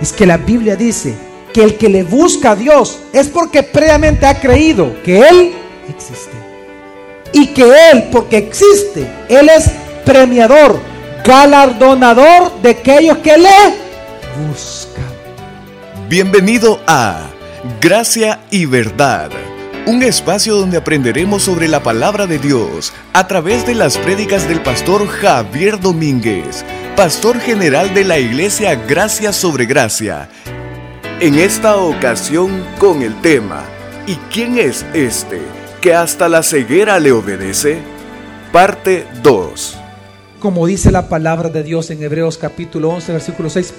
Es que la Biblia dice que el que le busca a Dios es porque previamente ha creído que Él existe. Y que Él, porque existe, Él es premiador, galardonador de aquellos que le buscan. Bienvenido a Gracia y Verdad, un espacio donde aprenderemos sobre la palabra de Dios a través de las prédicas del pastor Javier Domínguez, pastor general de la iglesia Gracia sobre Gracia en esta ocasión con el tema ¿Y quién es este que hasta la ceguera le obedece? Parte 2. Como dice la palabra de Dios en Hebreos capítulo 11, versículo 6.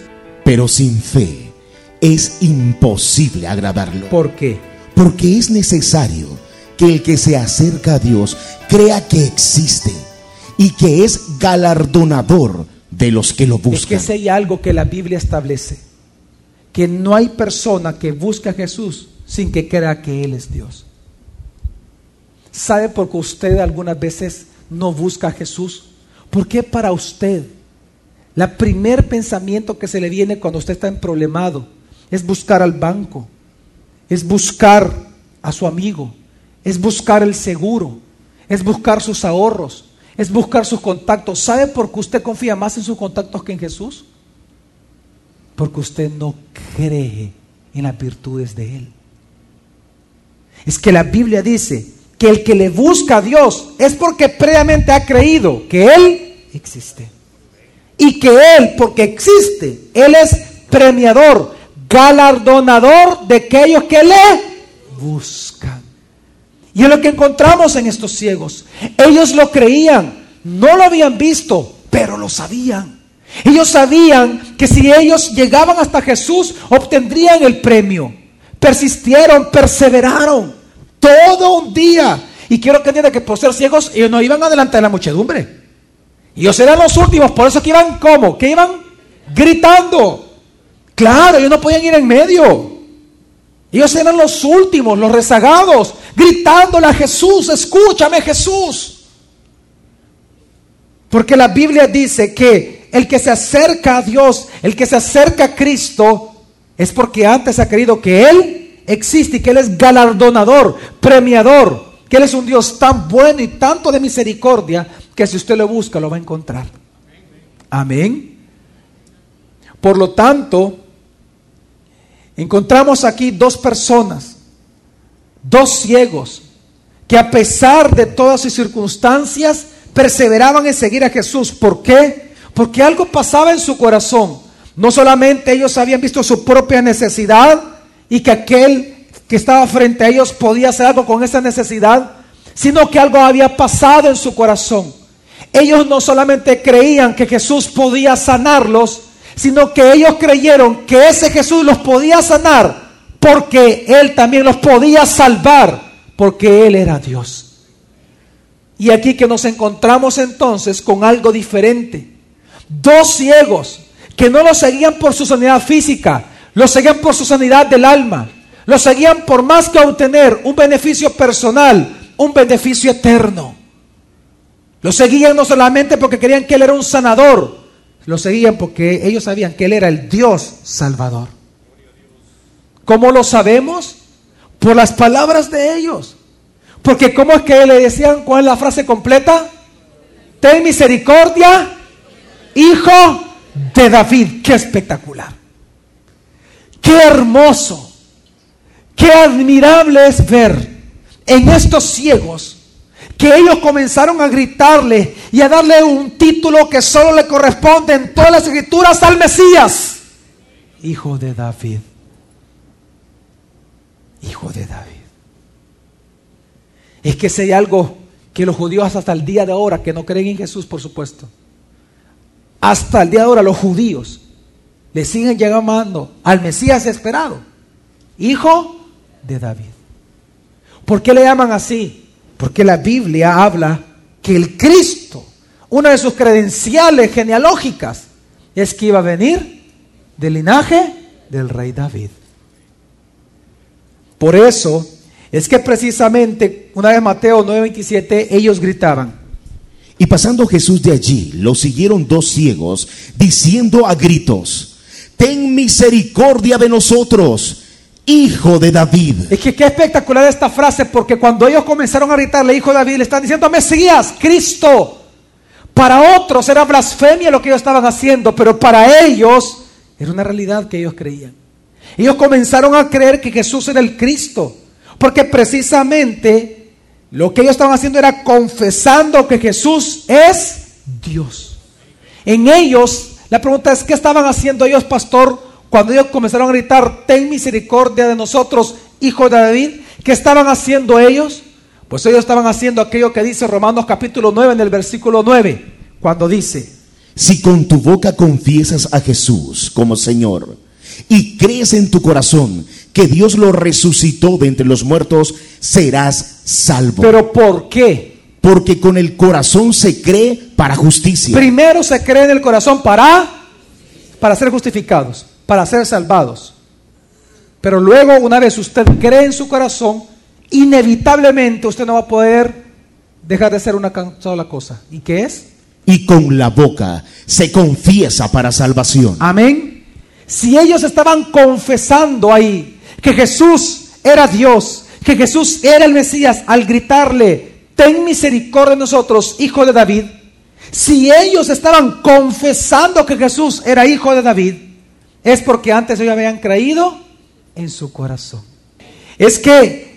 Pero sin fe es imposible agradarlo. ¿Por qué? Porque es necesario que el que se acerca a Dios crea que existe y que es galardonador de los que lo buscan. Es que si hay algo que la Biblia establece que no hay persona que busque a Jesús sin que crea que Él es Dios. ¿Sabe por qué usted algunas veces no busca a Jesús? Porque para usted el primer pensamiento que se le viene cuando usted está en problemado es buscar al banco, es buscar a su amigo, es buscar el seguro, es buscar sus ahorros, es buscar sus contactos. ¿Sabe por qué usted confía más en sus contactos que en Jesús? Porque usted no cree en las virtudes de Él. Es que la Biblia dice que el que le busca a Dios es porque previamente ha creído que Él existe. Y que Él, porque existe, Él es premiador, galardonador de aquellos que le buscan. Y es lo que encontramos en estos ciegos. Ellos lo creían, no lo habían visto, pero lo sabían. Ellos sabían que si ellos llegaban hasta Jesús, obtendrían el premio. Persistieron, perseveraron todo un día. Y quiero que entiendan que por ser ciegos, ellos no iban adelante de la muchedumbre. Ellos eran los últimos, por eso que iban como, que iban gritando. Claro, ellos no podían ir en medio. Ellos eran los últimos, los rezagados, gritándole a Jesús, escúchame Jesús. Porque la Biblia dice que el que se acerca a Dios, el que se acerca a Cristo, es porque antes ha creído que Él existe y que Él es galardonador, premiador, que Él es un Dios tan bueno y tanto de misericordia que si usted lo busca lo va a encontrar. Amén. Por lo tanto, encontramos aquí dos personas, dos ciegos, que a pesar de todas sus circunstancias, perseveraban en seguir a Jesús. ¿Por qué? Porque algo pasaba en su corazón. No solamente ellos habían visto su propia necesidad y que aquel que estaba frente a ellos podía hacer algo con esa necesidad, sino que algo había pasado en su corazón. Ellos no solamente creían que Jesús podía sanarlos, sino que ellos creyeron que ese Jesús los podía sanar porque Él también los podía salvar, porque Él era Dios. Y aquí que nos encontramos entonces con algo diferente. Dos ciegos que no lo seguían por su sanidad física, lo seguían por su sanidad del alma, lo seguían por más que obtener un beneficio personal, un beneficio eterno. Lo seguían no solamente porque querían que Él era un sanador, lo seguían porque ellos sabían que Él era el Dios salvador. ¿Cómo lo sabemos? Por las palabras de ellos. Porque ¿cómo es que le decían cuál es la frase completa? Ten misericordia hijo de David. Qué espectacular. Qué hermoso. Qué admirable es ver en estos ciegos que ellos comenzaron a gritarle y a darle un título que solo le corresponde en todas las escrituras al Mesías. Hijo de David. Hijo de David. Es que si hay algo que los judíos hasta el día de ahora, que no creen en Jesús, por supuesto, hasta el día de ahora los judíos le siguen llamando al Mesías esperado, hijo de David. ¿Por qué le llaman así? Porque la Biblia habla que el Cristo, una de sus credenciales genealógicas, es que iba a venir del linaje del rey David. Por eso es que precisamente, una vez Mateo 9:27, ellos gritaban, y pasando Jesús de allí, lo siguieron dos ciegos, diciendo a gritos, ten misericordia de nosotros, hijo de David. Es que qué espectacular esta frase, porque cuando ellos comenzaron a gritarle, hijo de David, le están diciendo Mesías, Cristo. Para otros era blasfemia lo que ellos estaban haciendo, pero para ellos era una realidad que ellos creían. Ellos comenzaron a creer que Jesús era el Cristo, porque precisamente lo que ellos estaban haciendo era confesando que Jesús es Dios. En ellos, la pregunta es, ¿qué estaban haciendo ellos, pastor, cuando ellos comenzaron a gritar, ten misericordia de nosotros, hijo de David? ¿Qué estaban haciendo ellos? Pues ellos estaban haciendo aquello que dice Romanos capítulo 9 en el versículo 9, cuando dice, Si con tu boca confiesas a Jesús como Señor y crees en tu corazón que Dios lo resucitó de entre los muertos, serás salvo. pero ¿por qué? Porque con el corazón se cree para justicia. Primero se cree en el corazón para, para ser justificados, para ser salvados. Pero luego, una vez usted cree en su corazón, inevitablemente usted no va a poder dejar de ser una sola cosa. ¿Y qué es? Y con la boca se confiesa para salvación. Amén. Si ellos estaban confesando ahí que Jesús era Dios, que Jesús era el Mesías, al gritarle, ten misericordia de nosotros, hijo de David, si ellos estaban confesando que Jesús era hijo de David, es porque antes ellos habían creído en su corazón. Es que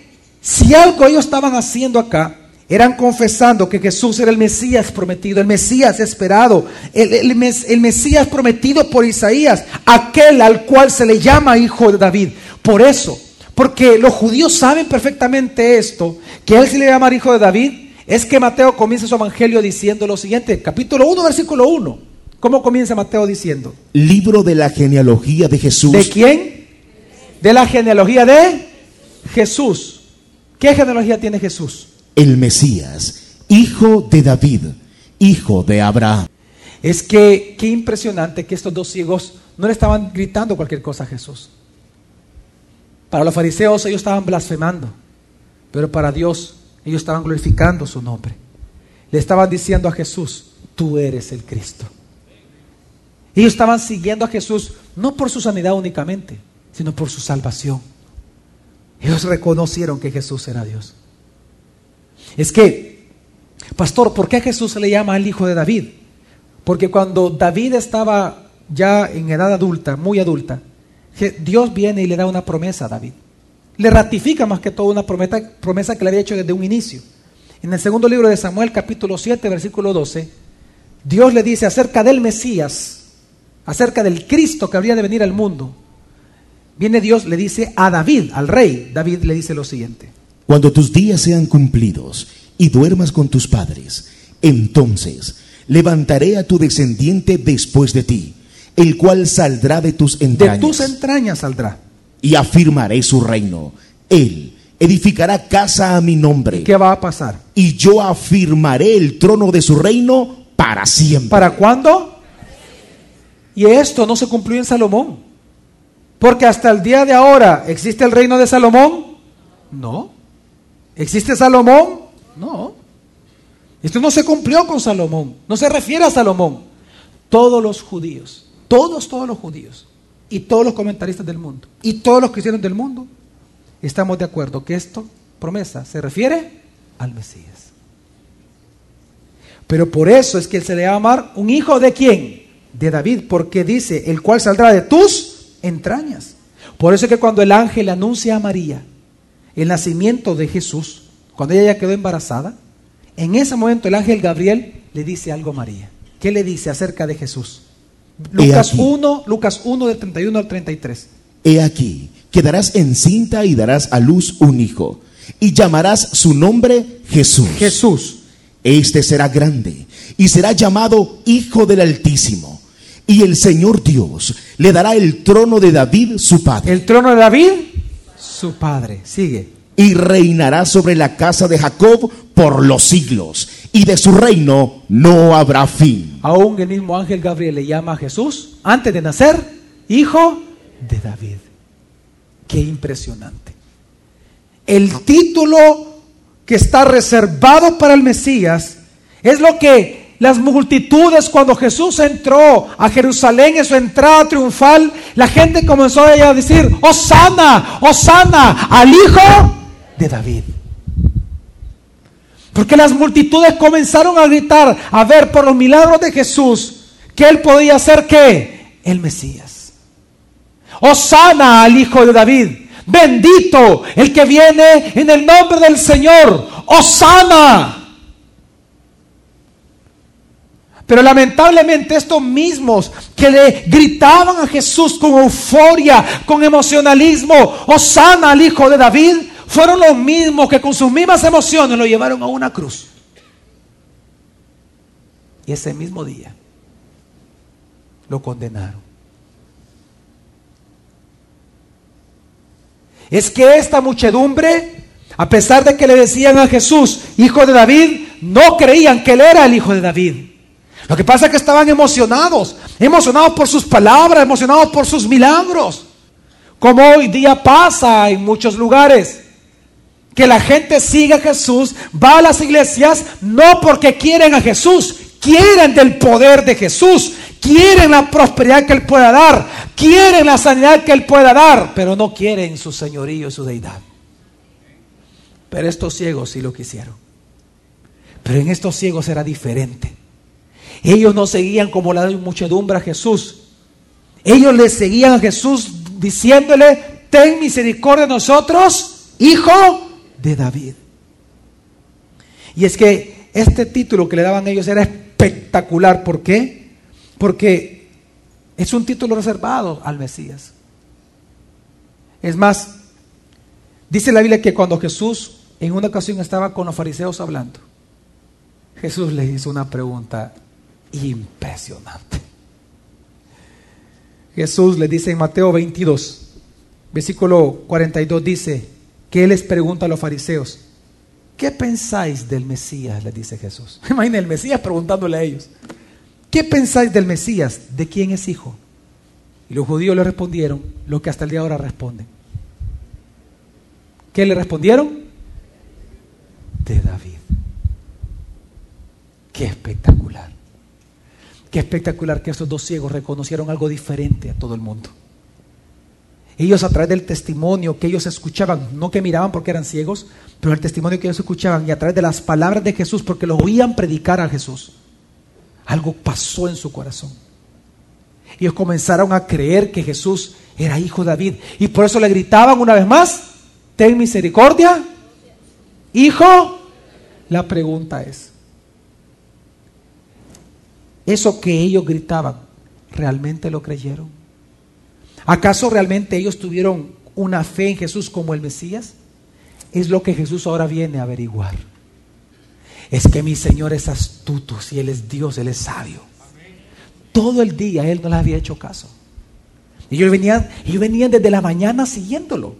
si algo ellos estaban haciendo acá, eran confesando que Jesús era el Mesías prometido, el Mesías esperado, el, el mes- el Mesías prometido por Isaías, aquel al cual se le llama hijo de David. Por eso, porque los judíos saben perfectamente esto, que él se le llama hijo de David, es que Mateo comienza su evangelio diciendo lo siguiente, capítulo 1, versículo 1. ¿Cómo comienza Mateo diciendo? Libro de la genealogía de Jesús. ¿De quién? De la genealogía de Jesús. ¿Qué genealogía tiene Jesús? el Mesías, hijo de David, hijo de Abraham. Es que qué impresionante que estos dos ciegos no le estaban gritando cualquier cosa a Jesús. Para los fariseos ellos estaban blasfemando, pero para Dios ellos estaban glorificando su nombre. Le estaban diciendo a Jesús, tú eres el Cristo. Ellos estaban siguiendo a Jesús no por su sanidad únicamente, sino por su salvación. Ellos reconocieron que Jesús era Dios. Es que, pastor, ¿por qué Jesús se le llama el hijo de David? Porque cuando David estaba ya en edad adulta, muy adulta, Dios viene y le da una promesa a David. Le ratifica más que todo una promesa, promesa que le había hecho desde un inicio. En el segundo libro de Samuel, capítulo 7, versículo 12, Dios le dice acerca del Mesías, acerca del Cristo que habría de venir al mundo. Viene Dios, le dice a David, al rey, David le dice lo siguiente. Cuando tus días sean cumplidos y duermas con tus padres, entonces levantaré a tu descendiente después de ti, el cual saldrá de tus De entrañas, tus entrañas saldrá. y afirmaré su reino. Él edificará casa a mi nombre, ¿Qué va a pasar? y yo afirmaré el trono de su reino para siempre. ¿Para cuándo? Y esto no se cumplió en Salomón. Porque hasta el día de ahora, ¿existe el reino de Salomón? No. ¿Existe Salomón? No. Esto no se cumplió con Salomón. No se refiere a Salomón. Todos los judíos, todos, todos los judíos, y todos los comentaristas del mundo, y todos los cristianos del mundo, estamos de acuerdo que esto, promesa, se refiere al Mesías. Pero por eso es que se le va a llamar un hijo de quién? De David, porque dice, el cual saldrá de tus entrañas. Por eso es que cuando el ángel anuncia a María el nacimiento de Jesús, cuando ella ya quedó embarazada, en ese momento el ángel Gabriel le dice algo a María. ¿Qué le dice acerca de Jesús? Lucas aquí. 1, Lucas 1 del 31 al 33. He aquí, quedarás encinta y darás a luz un hijo, y llamarás su nombre Jesús. Jesús. Este será grande y será llamado Hijo del Altísimo. Y el Señor Dios le dará el trono de David su padre. El trono de David, su padre. Sigue. Y reinará sobre la casa de Jacob por los siglos. Y de su reino no habrá fin. Aún el mismo ángel Gabriel le llama a Jesús, antes de nacer, hijo de David. Qué impresionante. El título que está reservado para el Mesías es lo que las multitudes cuando Jesús entró a Jerusalén en su entrada triunfal, la gente comenzó a decir, Osana, Osana, al hijo de David. Porque las multitudes comenzaron a gritar, a ver por los milagros de Jesús, que él podía ser qué? El Mesías. Osana al hijo de David. Bendito el que viene en el nombre del Señor. Osana. Pero lamentablemente estos mismos que le gritaban a Jesús con euforia, con emocionalismo, Osana al hijo de David, fueron los mismos que con sus mismas emociones lo llevaron a una cruz. Y ese mismo día lo condenaron. Es que esta muchedumbre, a pesar de que le decían a Jesús, hijo de David, no creían que él era el hijo de David. Lo que pasa es que estaban emocionados, emocionados por sus palabras, emocionados por sus milagros. Como hoy día pasa en muchos lugares. Que la gente sigue a Jesús, va a las iglesias, no porque quieren a Jesús, quieren del poder de Jesús, quieren la prosperidad que Él pueda dar, quieren la sanidad que Él pueda dar, pero no quieren su señorío y su deidad. Pero estos ciegos sí lo quisieron. Pero en estos ciegos era diferente. Ellos no seguían como la muchedumbre a Jesús. Ellos le seguían a Jesús diciéndole, ten misericordia de nosotros, hijo de David. Y es que este título que le daban ellos era espectacular. ¿Por qué? Porque es un título reservado al Mesías. Es más, dice la Biblia que cuando Jesús en una ocasión estaba con los fariseos hablando, Jesús les hizo una pregunta impresionante. Jesús le dice en Mateo 22, versículo 42, dice que Él les pregunta a los fariseos, ¿qué pensáis del Mesías? Le dice Jesús. Imaginen el Mesías preguntándole a ellos, ¿qué pensáis del Mesías? ¿De quién es hijo? Y los judíos le respondieron lo que hasta el día de ahora responden. ¿Qué le respondieron? De David. Qué espectacular. Qué espectacular que estos dos ciegos reconocieron algo diferente a todo el mundo. Ellos a través del testimonio que ellos escuchaban, no que miraban porque eran ciegos, pero el testimonio que ellos escuchaban y a través de las palabras de Jesús, porque lo oían predicar a Jesús, algo pasó en su corazón. Ellos comenzaron a creer que Jesús era hijo de David y por eso le gritaban una vez más, ten misericordia, hijo. La pregunta es, eso que ellos gritaban, ¿realmente lo creyeron? ¿Acaso realmente ellos tuvieron una fe en Jesús como el Mesías? Es lo que Jesús ahora viene a averiguar. Es que mi Señor es astuto, si Él es Dios, Él es sabio. Todo el día Él no les había hecho caso. Y ellos venían, ellos venían desde la mañana siguiéndolo.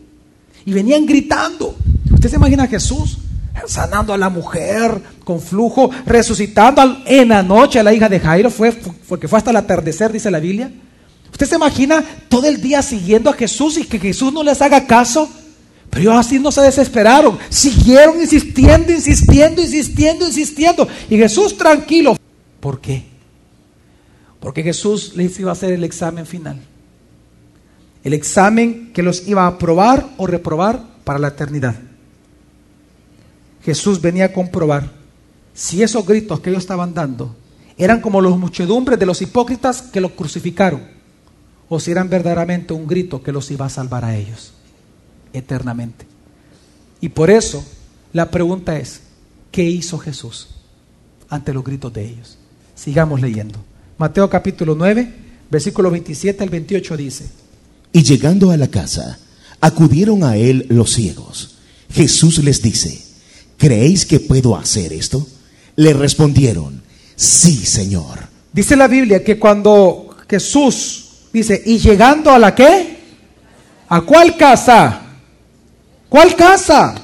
Y venían gritando. ¿Usted se imagina a Jesús sanando a la mujer con flujo, resucitando en la noche a la hija de Jairo, fue porque fue hasta el atardecer, dice la Biblia. ¿Usted se imagina todo el día siguiendo a Jesús y que Jesús no les haga caso? Pero ellos así no se desesperaron, siguieron insistiendo, insistiendo, insistiendo, insistiendo. Y Jesús tranquilo. ¿Por qué? Porque Jesús les iba a hacer el examen final. El examen que los iba a aprobar o reprobar para la eternidad. Jesús venía a comprobar si esos gritos que ellos estaban dando eran como los muchedumbres de los hipócritas que los crucificaron, o si eran verdaderamente un grito que los iba a salvar a ellos eternamente. Y por eso la pregunta es, ¿qué hizo Jesús ante los gritos de ellos? Sigamos leyendo. Mateo capítulo 9, versículo 27 al 28 dice, Y llegando a la casa, acudieron a él los ciegos. Jesús les dice, ¿creéis que puedo hacer esto? Le respondieron, sí, Señor. Dice la Biblia que cuando Jesús dice, y llegando a la qué? ¿A cuál casa? ¿Cuál casa?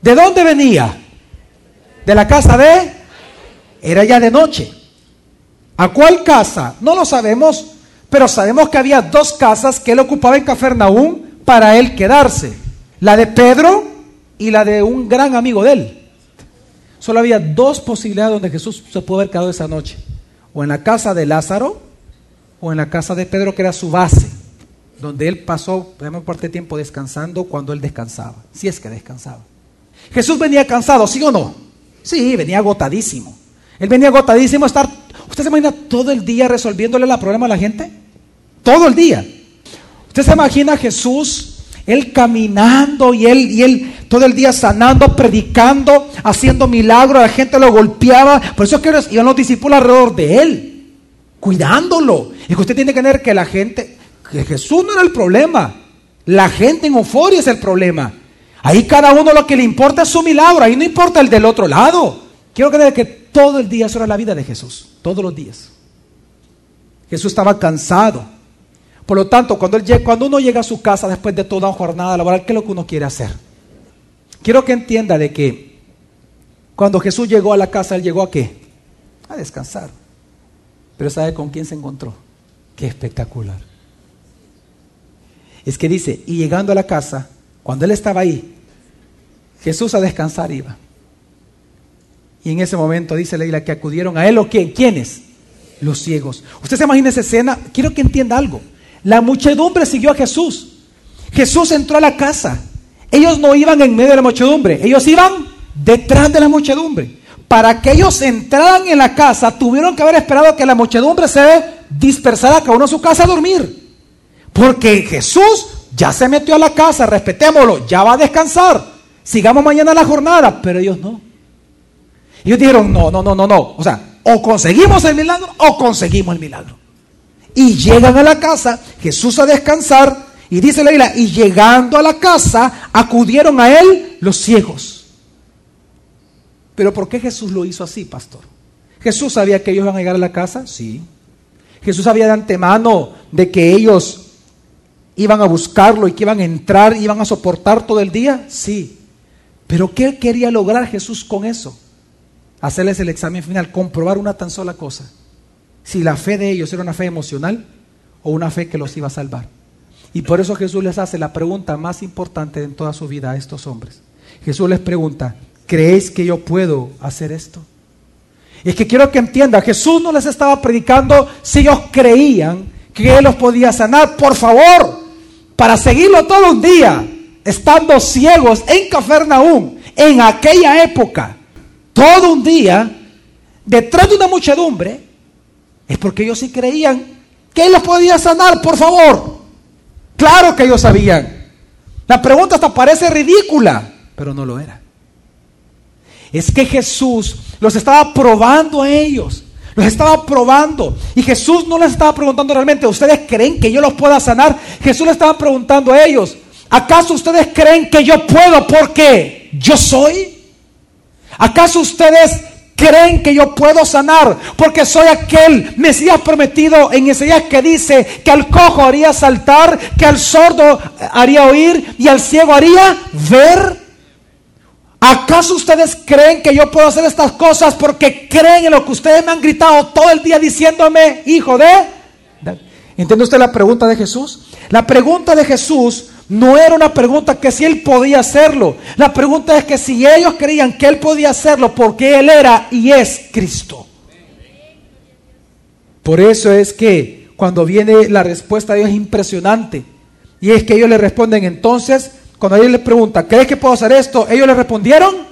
¿De dónde venía? ¿De la casa de? Era ya de noche. ¿A cuál casa? No lo sabemos, pero sabemos que había dos casas que él ocupaba en Cafarnaúm para él quedarse. La de Pedro y la de un gran amigo de él. Solo había dos posibilidades donde Jesús se pudo haber quedado esa noche. O en la casa de Lázaro o en la casa de Pedro, que era su base, donde él pasó gran parte de tiempo descansando cuando él descansaba, si es que descansaba. Jesús venía cansado, ¿sí o no? Sí, venía agotadísimo. Él venía agotadísimo a estar, ¿usted se imagina todo el día resolviéndole la problema a la gente? Todo el día. ¿Usted se imagina Jesús, él caminando y él, y él todo el día sanando, predicando, haciendo milagros, la gente lo golpeaba. Por eso es que iban los discípulos alrededor de él, cuidándolo. Y que usted tiene que ver que la gente, que Jesús no era el problema. La gente en euforia es el problema. Ahí cada uno lo que le importa es su milagro, ahí no importa el del otro lado. Quiero creer que todo el día eso era la vida de Jesús, todos los días. Jesús estaba cansado. Por lo tanto, cuando, uno llega a su casa después de toda una jornada laboral, ¿qué es lo que uno quiere hacer? Quiero que entienda de que cuando Jesús llegó a la casa, él llegó a qué? A descansar. Pero ¿sabe con quién se encontró? Qué espectacular. Es que dice, y llegando a la casa, cuando él estaba ahí, Jesús a descansar iba. Y en ese momento dice Leila que acudieron a él o quién, ¿quiénes? Los ciegos. Usted se imagina esa escena, quiero que entienda algo. La muchedumbre siguió a Jesús. Jesús entró a la casa. Ellos no iban en medio de la muchedumbre, ellos iban detrás de la muchedumbre. Para que ellos entraran en la casa, tuvieron que haber esperado que la muchedumbre se dispersara cada uno a su casa a dormir. Porque Jesús ya se metió a la casa, respetémoslo, ya va a descansar. Sigamos mañana la jornada, pero ellos no. Ellos dijeron, no, no, no, no, no. O sea, o conseguimos el milagro o conseguimos el milagro. Y llegan a la casa, Jesús a descansar, y dice la Biblia, y llegando a la casa, acudieron a él los ciegos. Pero ¿por qué Jesús lo hizo así, pastor? ¿Jesús sabía que ellos iban a llegar a la casa? Sí. Jesús sabía de antemano de que ellos iban a buscarlo y que iban a entrar, iban a soportar todo el día? Sí. Pero ¿qué quería lograr Jesús con eso? Hacerles el examen final, comprobar una tan sola cosa. Si la fe de ellos era una fe emocional o una fe que los iba a salvar. Y por eso Jesús les hace la pregunta más importante en toda su vida a estos hombres. Jesús les pregunta, ¿creéis que yo puedo hacer esto? Es que quiero que entienda, Jesús no les estaba predicando si ellos creían que Él los podía sanar. Por favor, para seguirlo todo un día, estando ciegos en Cafarnaúm, en aquella época, todo un día, detrás de una muchedumbre, es porque ellos sí creían que Él los podía sanar, por favor. Claro que ellos sabían. La pregunta hasta parece ridícula, pero no lo era. Es que Jesús los estaba probando a ellos. Los estaba probando. Y Jesús no les estaba preguntando realmente, ¿ustedes creen que yo los pueda sanar? Jesús les estaba preguntando a ellos, ¿acaso ustedes creen que yo puedo porque yo soy? ¿Acaso ustedes creen que yo puedo sanar porque soy aquel Mesías prometido en Isaías que dice que al cojo haría saltar, que al sordo haría oír y al ciego haría ver. ¿Acaso ustedes creen que yo puedo hacer estas cosas porque creen en lo que ustedes me han gritado todo el día diciéndome, hijo de... ¿Entiende usted la pregunta de Jesús? La pregunta de Jesús no era una pregunta que si él podía hacerlo. La pregunta es que si ellos creían que él podía hacerlo porque él era y es Cristo. Por eso es que cuando viene la respuesta de Dios es impresionante. Y es que ellos le responden entonces, cuando ellos le preguntan, ¿crees que puedo hacer esto? Ellos le respondieron,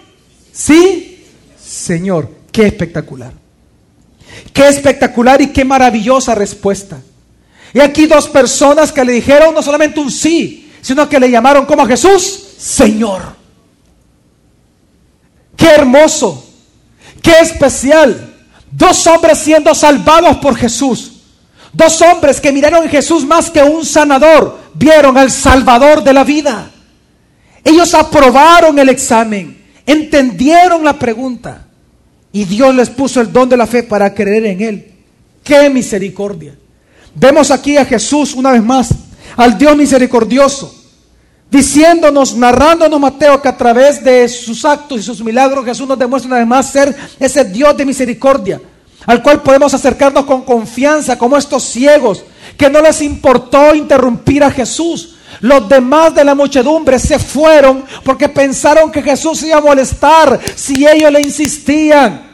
sí, Señor, qué espectacular. Qué espectacular y qué maravillosa respuesta. Y aquí dos personas que le dijeron no solamente un sí, sino que le llamaron como a Jesús Señor. Qué hermoso, qué especial. Dos hombres siendo salvados por Jesús. Dos hombres que miraron en Jesús más que un sanador, vieron al Salvador de la vida. Ellos aprobaron el examen, entendieron la pregunta y Dios les puso el don de la fe para creer en Él. ¡Qué misericordia! Vemos aquí a Jesús una vez más al Dios misericordioso, diciéndonos, narrándonos Mateo que a través de sus actos y sus milagros Jesús nos demuestra además ser ese Dios de misericordia, al cual podemos acercarnos con confianza como estos ciegos, que no les importó interrumpir a Jesús, Los demás de la muchedumbre se fueron porque pensaron que Jesús iba a molestar si ellos le insistían.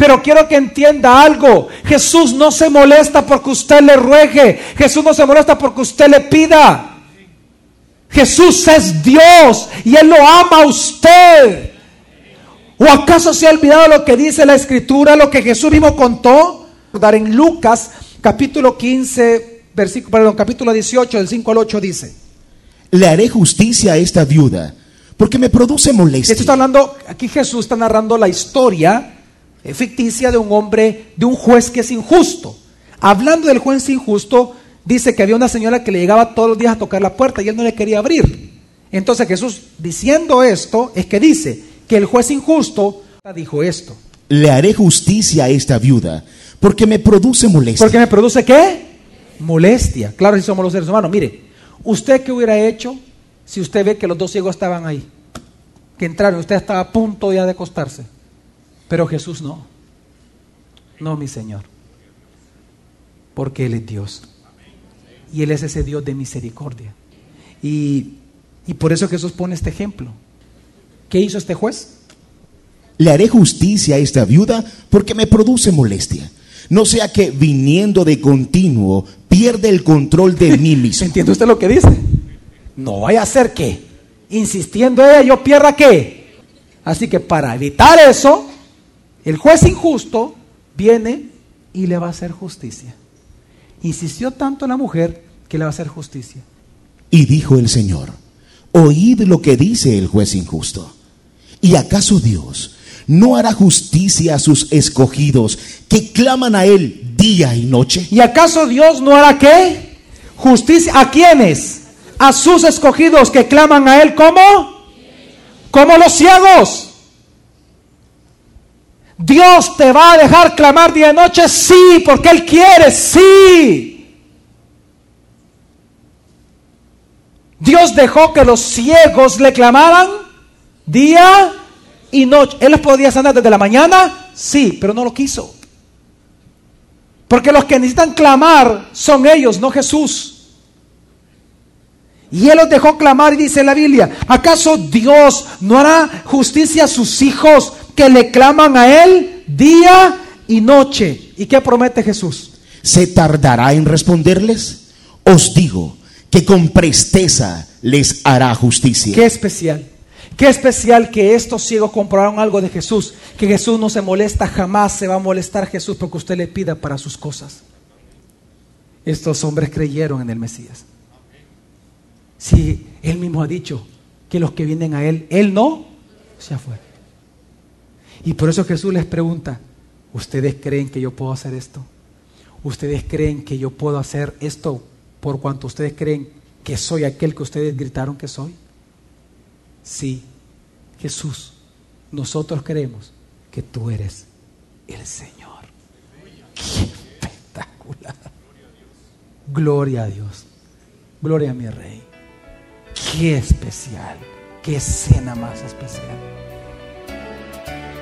Pero quiero que entienda algo. Jesús no se molesta porque usted le ruegue. Jesús no se molesta porque usted le pida. Jesús es Dios y Él lo ama a usted. ¿O acaso se ha olvidado lo que dice la escritura, lo que Jesús mismo contó? Dar en Lucas capítulo 15, versículo, perdón, capítulo 18, del 5 al 8 dice. Le haré justicia a esta viuda, porque me produce molestia. Esto está hablando, aquí Jesús está narrando la historia ficticia de un hombre, de un juez que es injusto. Hablando del juez injusto, dice que había una señora que le llegaba todos los días a tocar la puerta y él no le quería abrir. Entonces Jesús, diciendo esto, es que dice que el juez injusto dijo esto. Le haré justicia a esta viuda, porque me produce molestia. ¿Porque me produce qué? Molestia. Claro, si somos los seres humanos. Mire, ¿usted qué hubiera hecho si usted ve que los dos ciegos estaban ahí? Que entraron, usted estaba a punto ya de acostarse. Pero Jesús no. No, mi Señor. Porque Él es Dios. Y Él es ese Dios de misericordia. Y, y por eso Jesús pone este ejemplo. ¿Qué hizo este juez? Le haré justicia a esta viuda porque me produce molestia. No sea que viniendo de continuo pierde el control de mí mismo. ¿Entiende usted lo que dice? No vaya a ser que, insistiendo ella, yo pierda qué. Así que para evitar eso, el juez injusto viene y le va a hacer justicia. Insistió tanto la mujer que le va a hacer justicia. Y dijo el Señor, oíd lo que dice el juez injusto. ¿Y acaso Dios no hará justicia a sus escogidos que claman a Él día y noche? ¿Y acaso Dios no hará qué? Justicia a quienes? A sus escogidos que claman a Él como? Como los ciegos. Dios te va a dejar clamar día y noche, sí, porque Él quiere, sí. Dios dejó que los ciegos le clamaran día y noche. ¿Él los podía sanar desde la mañana? Sí, pero no lo quiso. Porque los que necesitan clamar son ellos, no Jesús. Y Él los dejó clamar y dice la Biblia, ¿acaso Dios no hará justicia a sus hijos que le claman a Él día y noche? ¿Y qué promete Jesús? ¿Se tardará en responderles? Os digo que con presteza les hará justicia. Qué especial. Qué especial que estos ciegos comprobaron algo de Jesús, que Jesús no se molesta, jamás se va a molestar Jesús porque usted le pida para sus cosas. Estos hombres creyeron en el Mesías. Si él mismo ha dicho que los que vienen a él, él no se fue. Y por eso Jesús les pregunta, ¿ustedes creen que yo puedo hacer esto? ¿Ustedes creen que yo puedo hacer esto por cuanto ustedes creen que soy aquel que ustedes gritaron que soy? Sí, Jesús, nosotros creemos que tú eres el Señor. ¡Qué espectacular! Gloria a Dios. Gloria a mi Rey. Qué especial. Qué escena más especial.